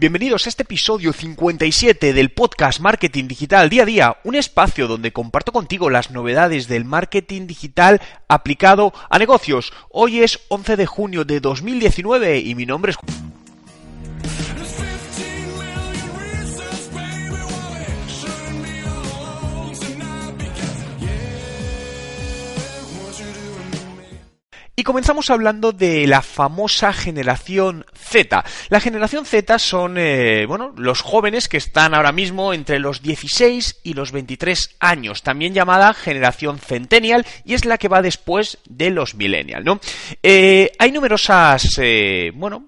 Bienvenidos a este episodio 57 del podcast Marketing Digital Día a Día, un espacio donde comparto contigo las novedades del marketing digital aplicado a negocios. Hoy es 11 de junio de 2019 y mi nombre es... Y comenzamos hablando de la famosa generación Z. La generación Z son, eh, bueno, los jóvenes que están ahora mismo entre los 16 y los 23 años, también llamada generación Centennial, y es la que va después de los Millennial, ¿no? Eh, hay numerosas, eh, bueno,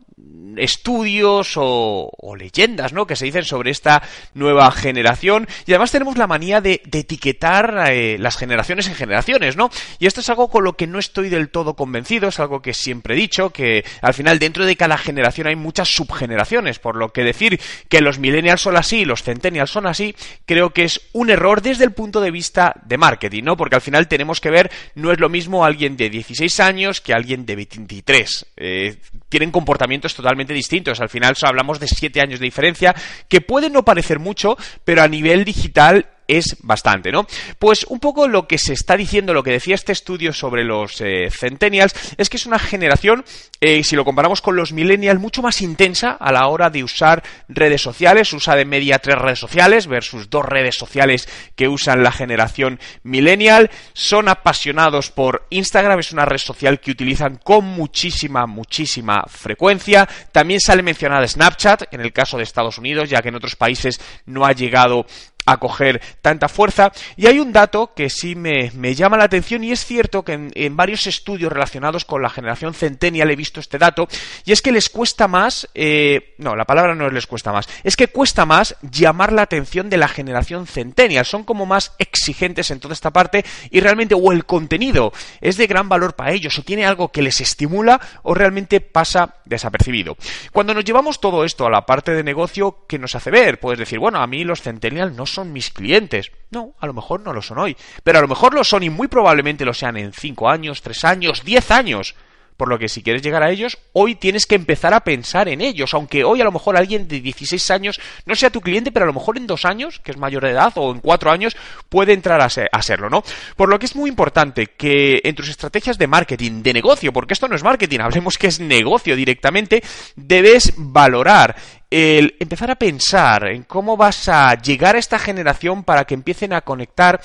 estudios o, leyendas, ¿no? Que se dicen sobre esta nueva generación. Y además tenemos la manía de, etiquetar eh, las generaciones en generaciones, ¿no? Y esto es algo con lo que no estoy del todo convencido, es algo que siempre he dicho, que al final dentro de cada generación hay muchas subgeneraciones, por lo que decir que los millennials son así y los centennials son así, creo que es un error desde el punto de vista de marketing, ¿no? Porque al final tenemos que ver, no es lo mismo alguien de 16 años que alguien de 23. Eh, tienen comportamientos totalmente distintos. Al final hablamos de siete años de diferencia, que puede no parecer mucho, pero a nivel digital es bastante, ¿no? Pues un poco lo que se está diciendo, lo que decía este estudio sobre los eh, centennials, es que es una generación, eh, si lo comparamos con los millennials, mucho más intensa a la hora de usar redes sociales, usa de media tres redes sociales versus dos redes sociales que usan la generación millennial, son apasionados por Instagram, es una red social que utilizan con muchísima, muchísima frecuencia, también sale mencionada Snapchat, en el caso de Estados Unidos, ya que en otros países no ha llegado a coger tanta fuerza. Y hay un dato que sí me, llama la atención y es cierto que en, varios estudios relacionados con la generación centennial he visto este dato y es que les cuesta más, eh, no, la palabra no les cuesta más, es que cuesta más llamar la atención de la generación centennial. Son como más exigentes en toda esta parte y realmente o el contenido es de gran valor para ellos o tiene algo que les estimula o realmente pasa desapercibido. Cuando nos llevamos todo esto a la parte de negocio, ¿qué nos hace ver? Puedes decir, bueno, a mí los centennial no son mis clientes. No, a lo mejor no lo son hoy, pero a lo mejor lo son y muy probablemente lo sean en 5 años, 3 años, 10 años. Por lo que si quieres llegar a ellos, hoy tienes que empezar a pensar en ellos, aunque hoy a lo mejor alguien de 16 años no sea tu cliente, pero a lo mejor en dos años, que es mayor de edad, o en cuatro años, puede entrar a, a serlo, ¿no? Por lo que es muy importante que en tus estrategias de marketing, de negocio, porque esto no es marketing, hablemos que es negocio directamente, debes valorar el empezar a pensar en cómo vas a llegar a esta generación para que empiecen a conectar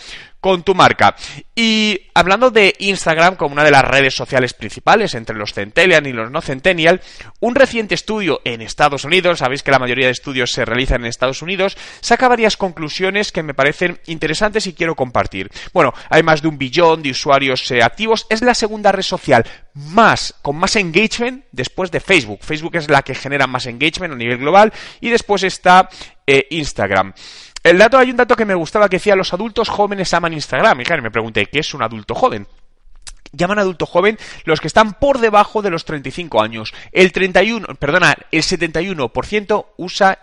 con tu marca. Y hablando de Instagram como una de las redes sociales principales entre los Centennial y los no Centennial, un reciente estudio en Estados Unidos, sabéis que la mayoría de estudios se realizan en Estados Unidos, saca varias conclusiones que me parecen interesantes y quiero compartir. Bueno, hay más de un billón de usuarios eh, activos, es la segunda red social más, con más engagement después de Facebook. Facebook es la que genera más engagement a nivel global y después está eh, Instagram. El dato, hay un dato que me gustaba que decía los adultos jóvenes aman Instagram. Y me pregunté, ¿qué es un adulto joven? Llaman adulto joven los que están por debajo de los 35 años. El 31, perdona, el 71% usa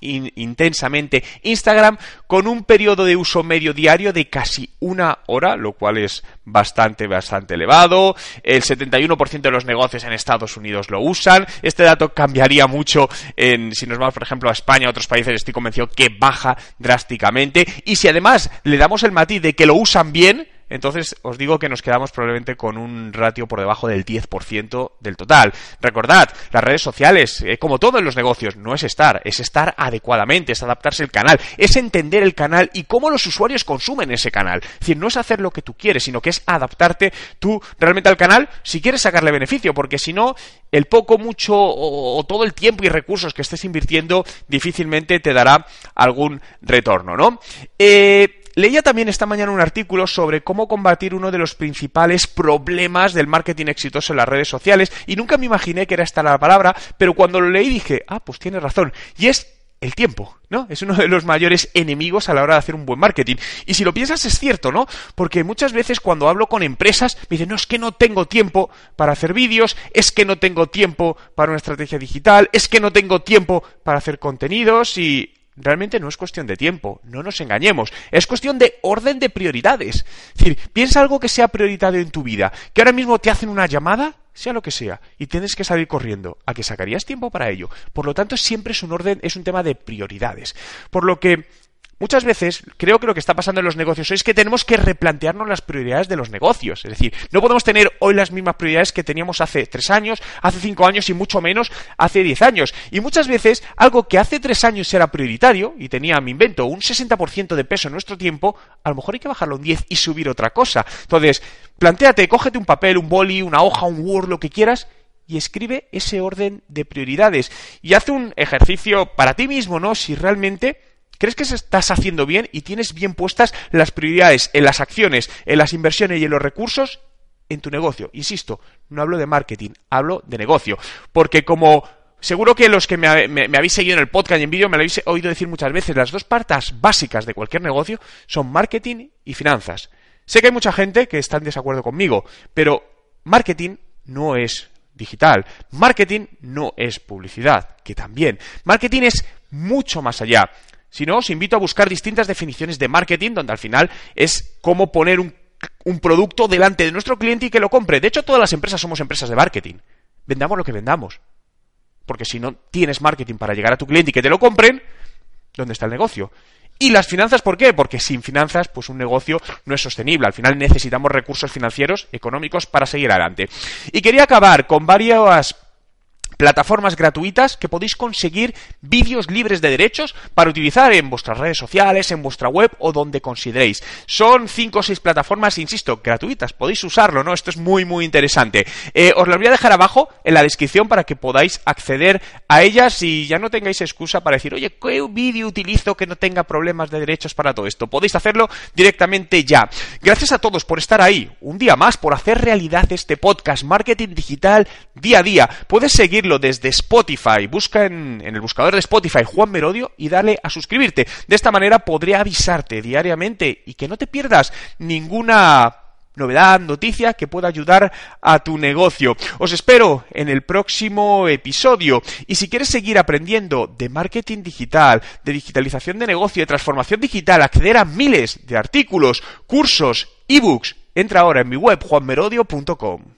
intensamente Instagram con un periodo de uso medio diario de casi una hora, lo cual es bastante, bastante elevado. El 71% de los negocios en Estados Unidos lo usan. Este dato cambiaría mucho en, si nos vamos, por ejemplo, a España, a otros países, estoy convencido que baja drásticamente. Y si además le damos el matiz de que lo usan bien, entonces os digo que nos quedamos probablemente con un ratio por debajo del 10% del total. Recordad, las redes sociales, eh, como todo en los negocios, no es estar, es estar adecuadamente, es adaptarse al canal, es entender el canal y cómo los usuarios consumen ese canal. Es decir, no es hacer lo que tú quieres, sino que es adaptarte tú realmente al canal si quieres sacarle beneficio, porque si no, el poco, mucho o, todo el tiempo y recursos que estés invirtiendo difícilmente te dará algún retorno, ¿no? Eh, Leía también esta mañana un artículo sobre cómo combatir uno de los principales problemas del marketing exitoso en las redes sociales y nunca me imaginé que era esta la palabra, pero cuando lo leí dije, ah, pues tiene razón. Y es el tiempo, ¿no? Es uno de los mayores enemigos a la hora de hacer un buen marketing. Y si lo piensas es cierto, ¿no? Porque muchas veces cuando hablo con empresas me dicen, no, es que no tengo tiempo para hacer vídeos, es que no tengo tiempo para una estrategia digital, es que no tengo tiempo para hacer contenidos y Realmente no es cuestión de tiempo, no nos engañemos, es cuestión de orden de prioridades. Es decir, piensa algo que sea prioritario en tu vida, que ahora mismo te hacen una llamada, sea lo que sea, y tienes que salir corriendo, a que sacarías tiempo para ello. Por lo tanto, siempre es un orden, es un tema de prioridades. Por lo que Muchas veces creo que lo que está pasando en los negocios es que tenemos que replantearnos las prioridades de los negocios. Es decir, no podemos tener hoy las mismas prioridades que teníamos hace tres años, hace cinco años y mucho menos hace diez años. Y muchas veces algo que hace tres años era prioritario y tenía, me invento, un 60% de peso en nuestro tiempo, a lo mejor hay que bajarlo un 10 y subir otra cosa. Entonces, planteate, cógete un papel, un boli, una hoja, un Word, lo que quieras y escribe ese orden de prioridades. Y haz un ejercicio para ti mismo, ¿no? Si realmente ¿Crees que estás haciendo bien y tienes bien puestas las prioridades en las acciones, en las inversiones y en los recursos en tu negocio? Insisto, no hablo de marketing, hablo de negocio. Porque como seguro que los que me, habéis seguido en el podcast y en vídeo me lo habéis oído decir muchas veces, las dos partes básicas de cualquier negocio son marketing y finanzas. Sé que hay mucha gente que está en desacuerdo conmigo, pero marketing no es digital. Marketing no es publicidad, que también. Marketing es mucho más allá. Si no, os invito a buscar distintas definiciones de marketing, donde al final es cómo poner un, producto delante de nuestro cliente y que lo compre. De hecho, todas las empresas somos empresas de marketing. Vendamos lo que vendamos. Porque si no tienes marketing para llegar a tu cliente y que te lo compren, ¿dónde está el negocio? Y las finanzas, ¿por qué? Porque sin finanzas, pues un negocio no es sostenible. Al final necesitamos recursos financieros, económicos, para seguir adelante. Y quería acabar con varias plataformas gratuitas que podéis conseguir vídeos libres de derechos para utilizar en vuestras redes sociales, en vuestra web o donde consideréis. Son cinco o seis plataformas, insisto, gratuitas. Podéis usarlo, ¿no? Esto es muy, muy interesante. Eh, os las voy a dejar abajo en la descripción para que podáis acceder a ellas y ya no tengáis excusa para decir, oye, ¿qué vídeo utilizo que no tenga problemas de derechos para todo esto? Podéis hacerlo directamente ya. Gracias a todos por estar ahí. Un día más, por hacer realidad este podcast, Marketing Digital Día a Día. Puedes desde Spotify. Busca en, el buscador de Spotify Juan Merodio y dale a suscribirte. De esta manera podré avisarte diariamente y que no te pierdas ninguna novedad, noticia que pueda ayudar a tu negocio. Os espero en el próximo episodio. Y si quieres seguir aprendiendo de marketing digital, de digitalización de negocio, de transformación digital, acceder a miles de artículos, cursos, ebooks, entra ahora en mi web juanmerodio.com.